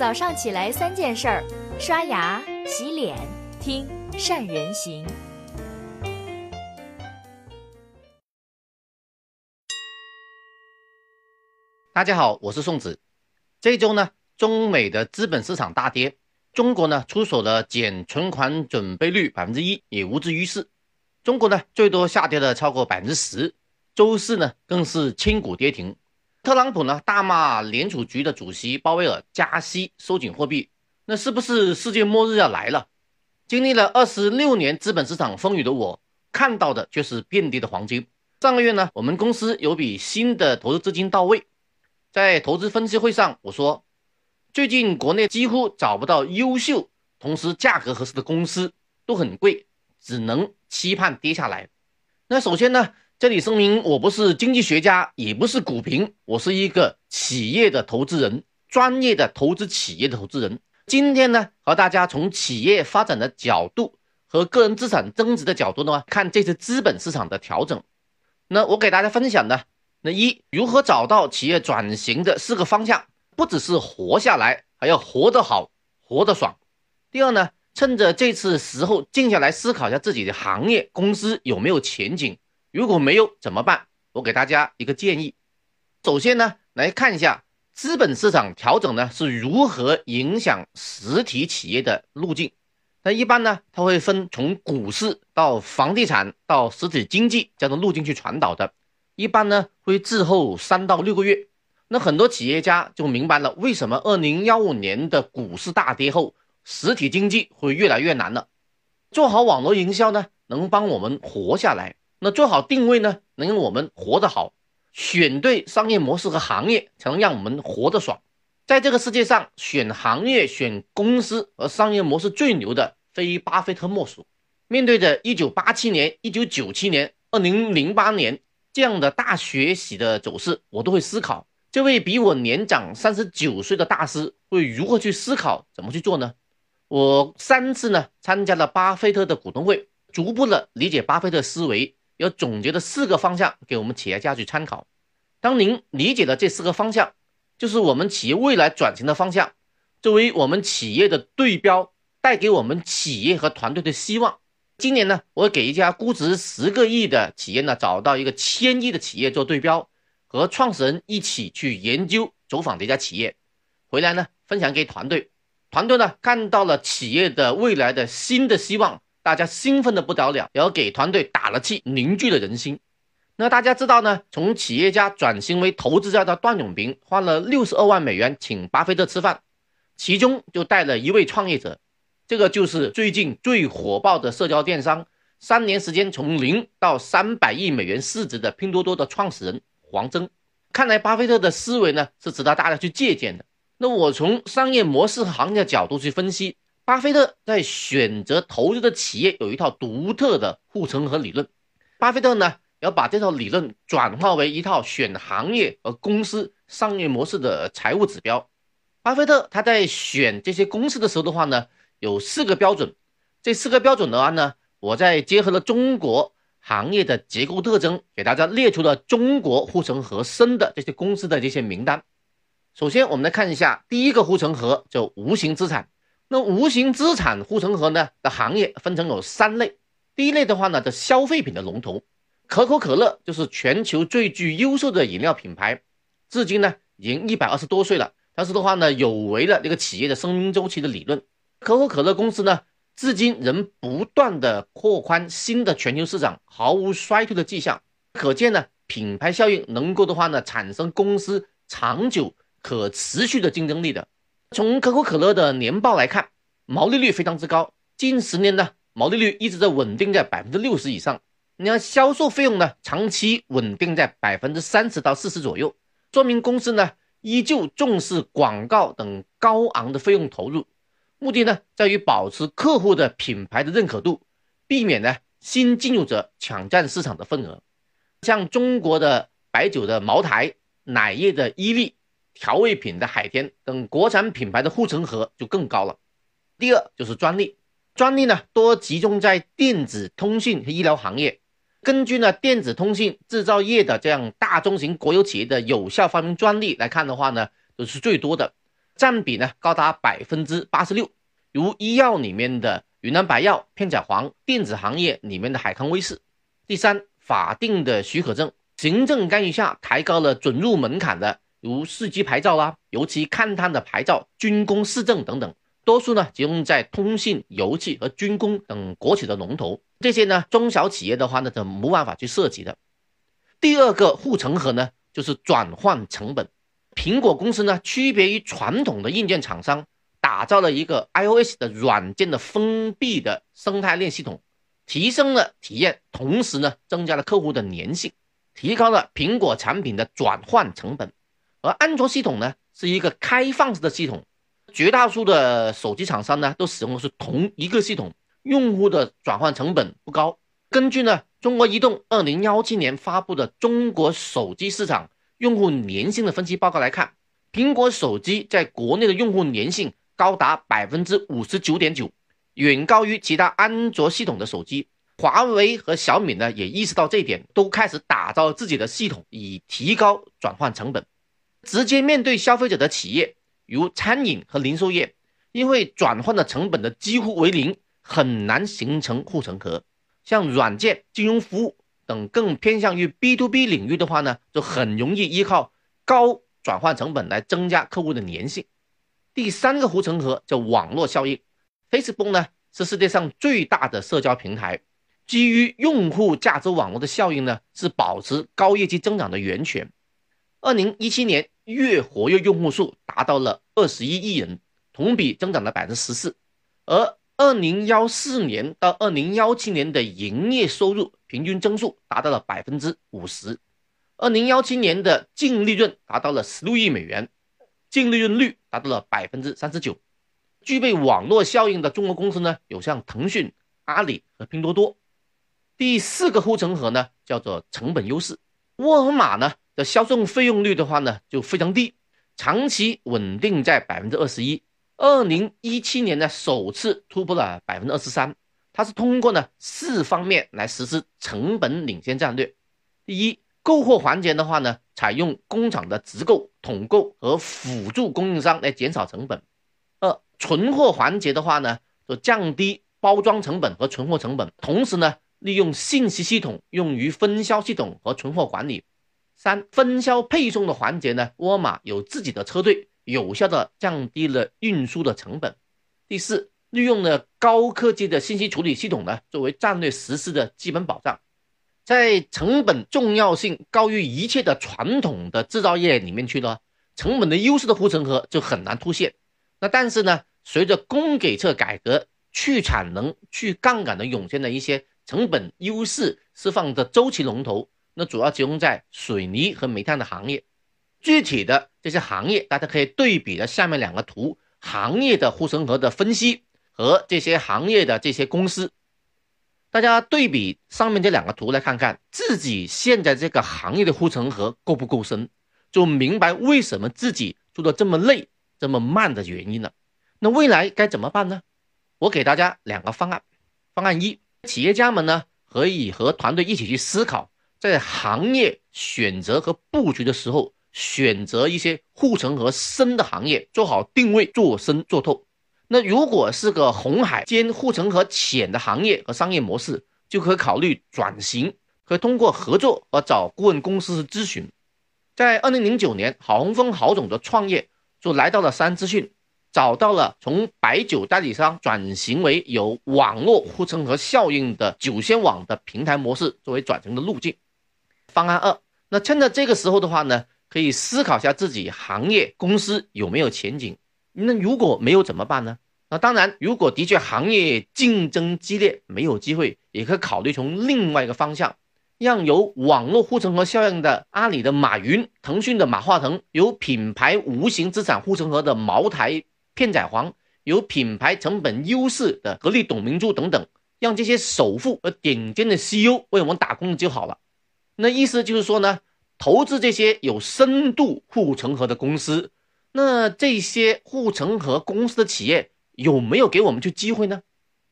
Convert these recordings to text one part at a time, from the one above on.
早上起来三件事儿：刷牙、洗脸、听善人行。大家好，我是宋子。这周呢，中美的资本市场大跌，中国呢出手了减存款准备率百分之一，也无济于事。中国呢最多下跌了超过百分之十，周四呢更是千股跌停。特朗普呢大骂联储局的主席鲍威尔加息收紧货币，那是不是世界末日要来了？经历了二十六年资本市场风雨的我，看到的却是遍地的黄金。上个月呢，我们公司有笔新的投资资金到位，在投资分析会上我说，最近国内几乎找不到优秀同时价格合适的公司，都很贵，只能期盼跌下来。那首先呢？这里声明，我不是经济学家，也不是股评，我是一个企业的投资人，专业的投资企业的投资人。今天呢，和大家从企业发展的角度和个人资产增值的角度呢，看这次资本市场的调整。那我给大家分享的，那一如何找到企业转型的四个方向，不只是活下来，还要活得好，活得爽。第二呢，趁着这次时候静下来思考一下自己的行业公司有没有前景。如果没有怎么办？我给大家一个建议。首先呢，来看一下资本市场调整呢是如何影响实体企业的路径。那一般呢，它会分从股市到房地产到实体经济这样的路径去传导的。一般呢会滞后三到六个月。那很多企业家就明白了为什么二零幺五年的股市大跌后，实体经济会越来越难了。做好网络营销呢，能帮我们活下来。那做好定位呢，能让我们活得好；选对商业模式和行业，才能让我们活得爽。在这个世界上，选行业、选公司和商业模式最牛的，非巴菲特莫属。面对着1987年、1997年、2008年这样的大学习的走势，我都会思考：这位比我年长三十九岁的大师会如何去思考，怎么去做呢？我三次呢参加了巴菲特的股东会，逐步的理解巴菲特思维。要总结的四个方向给我们企业家去参考。当您理解了这四个方向，就是我们企业未来转型的方向，作为我们企业的对标，带给我们企业和团队的希望。今年呢，我给一家估值十个亿的企业呢，找到一个千亿的企业做对标，和创始人一起去研究走访这家企业，回来呢分享给团队。团队呢看到了企业的未来的新的希望。大家兴奋的不得了，也要给团队打了气，凝聚了人心。那大家知道呢？从企业家转型为投资家的段永平花了六十二万美元请巴菲特吃饭，其中就带了一位创业者，这个就是最近最火爆的社交电商，三年时间从零到三百亿美元市值的拼多多的创始人黄峥。看来巴菲特的思维呢是值得大家去借鉴的。那我从商业模式和行业角度去分析。巴菲特在选择投资的企业有一套独特的护城河理论。巴菲特呢，要把这套理论转化为一套选行业和公司商业模式的财务指标。巴菲特他在选这些公司的时候的话呢，有四个标准。这四个标准的话呢，我在结合了中国行业的结构特征，给大家列出了中国护城河深的这些公司的这些名单。首先，我们来看一下第一个护城河，叫无形资产。那无形资产护城河呢的行业分成有三类，第一类的话呢，的消费品的龙头，可口可乐就是全球最具优秀的饮料品牌，至今呢已经一百二十多岁了，但是的话呢有违了这个企业的生命周期的理论，可口可乐公司呢至今仍不断的扩宽新的全球市场，毫无衰退的迹象，可见呢品牌效应能够的话呢产生公司长久可持续的竞争力的。从可口可乐的年报来看，毛利率非常之高，近十年呢，毛利率一直在稳定在百分之六十以上。你看销售费用呢，长期稳定在百分之三十到四十左右，说明公司呢依旧重视广告等高昂的费用投入，目的呢在于保持客户的品牌的认可度，避免呢新进入者抢占市场的份额。像中国的白酒的茅台，奶业的伊利。调味品的海天等国产品牌的护城河就更高了。第二就是专利，专利呢多集中在电子通信和医疗行业。根据呢电子通信制造业的这样大中型国有企业的有效发明专利来看的话呢，都是最多的。占比呢高达百分之八十六，如医药里面的云南白药、片仔癀，电子行业里面的海康威视。第三，法定的许可证，行政干预下抬高了准入门槛的，如市级牌照啦，尤其勘探的牌照、军工市政等等，多数呢集中在通信、油气和军工等国企的龙头，这些呢中小企业的话呢，就没办法去涉及的。第二个护城河呢，就是转换成本。苹果公司呢，区别于传统的硬件厂商，打造了一个 iOS 的软件的封闭的生态链系统。提升了体验，同时呢，增加了客户的粘性，提高了苹果产品的转换成本。而安卓系统呢，是一个开放式的系统，绝大多数的手机厂商呢，都使用的是同一个系统，用户的转换成本不高。根据呢，中国移动二零幺七年发布的《中国手机市场用户粘性的分析报告》来看，苹果手机在国内的用户粘性高达百分之五十九点九。远高于其他安卓系统的手机，华为和小米呢也意识到这一点，都开始打造自己的系统，以提高转换成本。直接面对消费者的企业，如餐饮和零售业，因为转换的成本的几乎为零，很难形成护城河。像软件、金融服务等更偏向于 B to B 领域的话呢，就很容易依靠高转换成本来增加客户的粘性。第三个护城河叫网络效应。Facebook 呢是世界上最大的社交平台，基于用户价值网络的效应呢是保持高业绩增长的源泉。二零一七年月活跃用户数达到了二十一亿人，同比增长了百分之十四。而二零幺四年到二零幺七年的营业收入平均增速达到了百分之五十，二零幺七年的净利润达到了十六亿美元，净利润率达到了百分之三十九。具备网络效应的中国公司呢，有像腾讯、阿里和拼多多。第四个护城河呢，叫做成本优势。沃尔玛呢销售费用率的话呢，就非常低，长期稳定在百分之二十一。二零一七年呢，首次突破了百分之二十三。它是通过呢四方面来实施成本领先战略。第一，购货环节的话呢，采用工厂的直购、统购和辅助供应商来减少成本。二存货环节的话呢，就降低包装成本和存货成本，同时呢，利用信息系统用于分销系统和存货管理。三、分销配送的环节呢，沃尔玛有自己的车队，有效的降低了运输的成本。第四，利用了高科技的信息处理系统呢，作为战略实施的基本保障。在成本重要性高于一切的传统的制造业里面去呢，成本的优势的护城河就很难凸现。那但是呢？随着供给侧改革、去产能、去杠杆的涌现的一些成本优势释放的周期龙头，那主要集中在水泥和煤炭的行业。具体的这些行业，大家可以对比的下面两个图，行业的护城河的分析和这些行业的这些公司，大家对比上面这两个图来看看自己现在这个行业的护城河够不够深，就明白为什么自己做的这么累、这么慢的原因了。那未来该怎么办呢？我给大家两个方案。方案一，企业家们呢可以和团队一起去思考，在行业选择和布局的时候，选择一些护城河深的行业，做好定位，做深做透。那如果是个红海兼护城河浅的行业和商业模式，就可考虑转型，可以通过合作和找顾问公司咨询。在二零零九年，郝洪峰郝总的创业就来到了三资讯。找到了从白酒代理商转型为有网络护城河效应的酒仙网的平台模式作为转型的路径。方案二，那趁着这个时候的话呢，可以思考一下自己行业公司有没有前景。那如果没有怎么办呢？那当然，如果的确行业竞争激烈，没有机会，也可以考虑从另外一个方向，让有网络护城河效应的阿里的马云、腾讯的马化腾，有品牌无形资产护城河的茅台。片仔癀有品牌成本优势的格力董明珠等等，让这些首富和顶尖的 CEO 为我们打工就好了。那意思就是说呢，投资这些有深度护城河的公司，那这些护城河公司的企业有没有给我们去机会呢？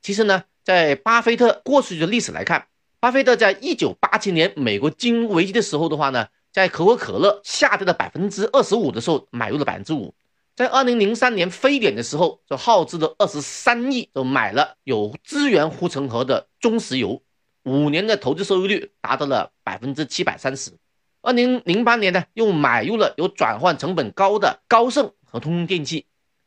其实呢，在巴菲特过去的历史来看，巴菲特在一九八七年美国金融危机的时候的话呢，在可口可乐下跌了百分之二十五的时候买入了百分之五。在二零零三年非典的时候，就耗资了二十三亿，就买了有资源护城河的中石油，五年的投资收益率达到了百分之七百三十。二零零八年呢，又买入了有转换成本高的高盛和通用电气。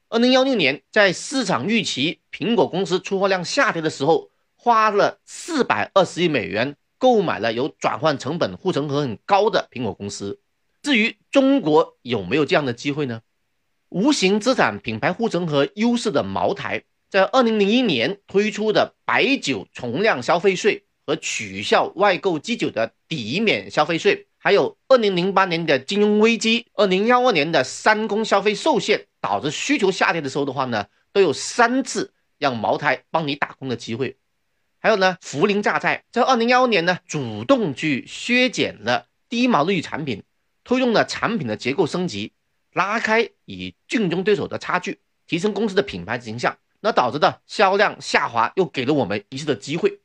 二零幺六年，在市场预期苹果公司出货量下跌的时候，花了四百二十亿美元购买了有转换成本护城河很高的苹果公司。至于中国有没有这样的机会呢？无形资产品牌护城河优势的茅台，在二零零一年推出的白酒从量消费税和取消外购基酒的抵免消费税，还有二零零八年的金融危机、二零幺二年的三公消费受限导致需求下跌的时候的话呢，都有三次让茅台帮你打工的机会。还有呢，涪陵榨菜在二零幺二年呢，主动去削减了低毛利率产品。推动了产品的结构升级，拉开与竞争对手的差距，提升公司的品牌形象，那导致的销量下滑，又给了我们一次的机会。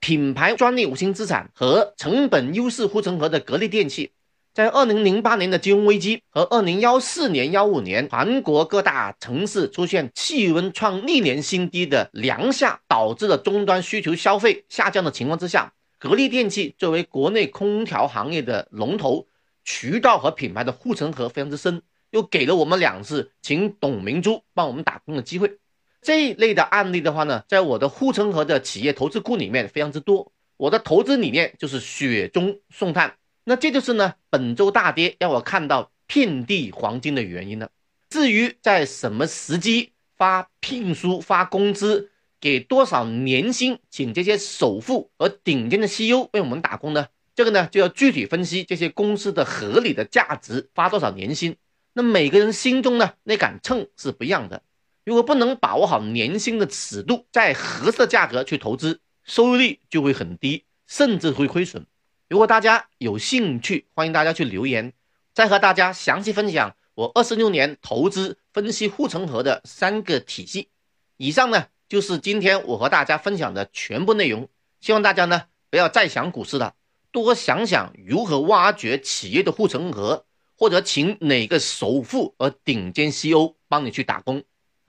品牌专利无形资产和成本优势护城河的格力电器，在二零零八年的金融危机和二零幺四年、幺五年韩国各大城市出现气温创历年新低的凉夏，导致了终端需求消费下降的情况之下，格力电器作为国内空调行业的龙头。渠道和品牌的护城河非常之深，又给了我们两次请董明珠帮我们打工的机会。这一类的案例的话呢，在我的护城河的企业投资库里面非常之多。我的投资理念就是雪中送炭，那这就是呢本周大跌让我看到遍地黄金的原因了。至于在什么时机发聘书、发工资，给多少年薪，请这些首富和顶尖的 CEO 为我们打工呢？这个呢，就要具体分析这些公司的合理的价值，发多少年薪。那每个人心中呢，那杆秤是不一样的。如果不能把握好年薪的尺度，在合适的价格去投资，收益率就会很低，甚至会亏损。如果大家有兴趣，欢迎大家去留言，再和大家详细分享我二十六年投资分析护城河的三个体系。以上呢，就是今天我和大家分享的全部内容。希望大家呢，不要再想股市了。多想想如何挖掘企业的护城河，或者请哪个首富和顶尖 CEO 帮你去打工。